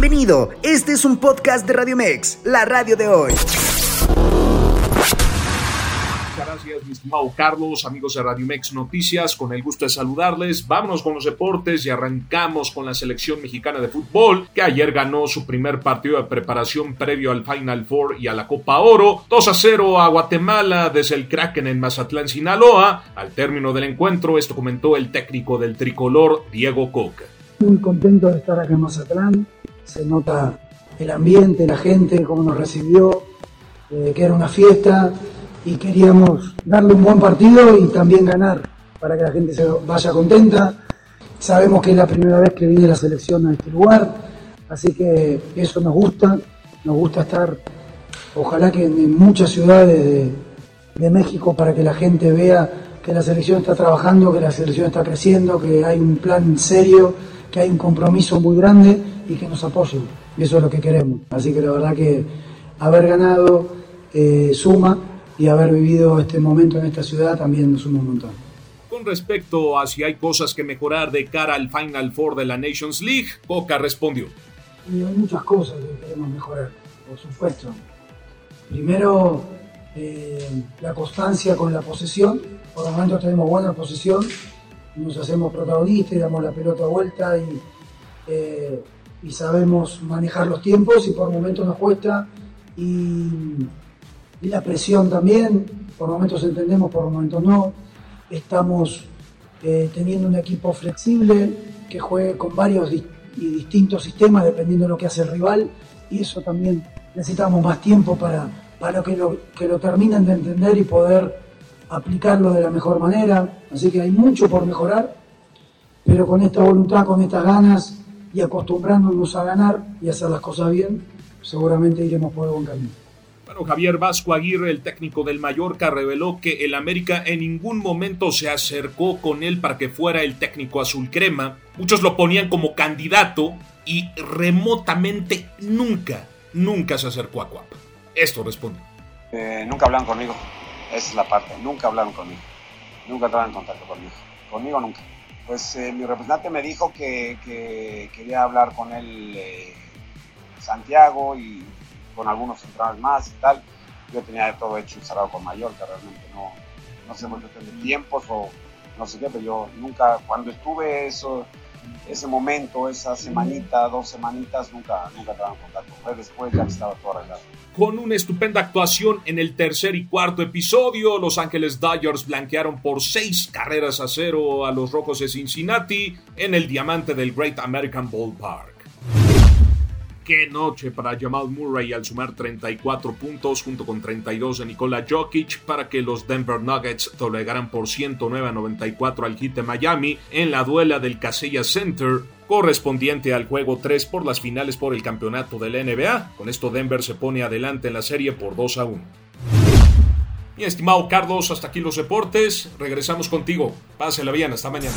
Bienvenido, este es un podcast de Radio Mex, la radio de hoy. Gracias, mi estimado Carlos, amigos de Radio Mex Noticias, con el gusto de saludarles. Vámonos con los deportes y arrancamos con la selección mexicana de fútbol, que ayer ganó su primer partido de preparación previo al Final Four y a la Copa Oro. 2 a 0 a Guatemala desde el Kraken en Mazatlán, Sinaloa. Al término del encuentro, esto comentó el técnico del tricolor, Diego Coca. Muy contento de estar acá en Mazatlán. Se nota el ambiente, la gente, cómo nos recibió, eh, que era una fiesta y queríamos darle un buen partido y también ganar para que la gente se vaya contenta. Sabemos que es la primera vez que viene la selección a este lugar, así que eso nos gusta, nos gusta estar, ojalá que en muchas ciudades de, de México para que la gente vea que la selección está trabajando, que la selección está creciendo, que hay un plan serio, que hay un compromiso muy grande y que nos apoyen. Y eso es lo que queremos. Así que la verdad que haber ganado eh, suma y haber vivido este momento en esta ciudad también nos suma un montón. Con respecto a si hay cosas que mejorar de cara al Final Four de la Nations League, Coca respondió. Y hay muchas cosas que queremos mejorar, por supuesto. Primero, eh, la constancia con la posesión. Por lo momento tenemos buena posesión, nos hacemos protagonistas y damos la pelota vuelta y, eh, y sabemos manejar los tiempos y por momentos nos cuesta. Y, y la presión también, por momentos entendemos, por momentos no. Estamos eh, teniendo un equipo flexible que juegue con varios di y distintos sistemas dependiendo de lo que hace el rival y eso también necesitamos más tiempo para, para que, lo, que lo terminen de entender y poder aplicarlo de la mejor manera. Así que hay mucho por mejorar, pero con esta voluntad, con estas ganas y acostumbrándonos a ganar y hacer las cosas bien, seguramente iremos por el buen camino. Bueno, Javier Vasco Aguirre, el técnico del Mallorca, reveló que el América en ningún momento se acercó con él para que fuera el técnico azul crema. Muchos lo ponían como candidato y remotamente nunca, nunca se acercó a Cuap. Esto responde. Eh, nunca hablaron conmigo. Esa es la parte. Nunca hablaron conmigo. Nunca entraron en contacto conmigo. Conmigo nunca. Pues eh, mi representante me dijo que, que, quería hablar con él eh, Santiago y con algunos centrales más y tal. Yo tenía todo hecho cerrado con Mallorca, realmente no, no sé mucho de tiempos o no sé qué, pero yo nunca, cuando estuve eso, ese momento, esa semanita, dos semanitas, nunca, nunca estaba en contacto. Fue después ya estaba todo arreglado. Con una estupenda actuación en el tercer y cuarto episodio, Los Ángeles Dodgers blanquearon por seis carreras a cero a los Rojos de Cincinnati en el diamante del Great American Ballpark. Qué noche para Jamal Murray al sumar 34 puntos junto con 32 de Nikola Jokic para que los Denver Nuggets doblegaran por 109 a 94 al Heat de Miami en la duela del Casella Center correspondiente al juego 3 por las finales por el campeonato de la NBA. Con esto Denver se pone adelante en la serie por 2 a 1. Mi estimado Carlos, hasta aquí los deportes. Regresamos contigo. Pásela bien, hasta mañana.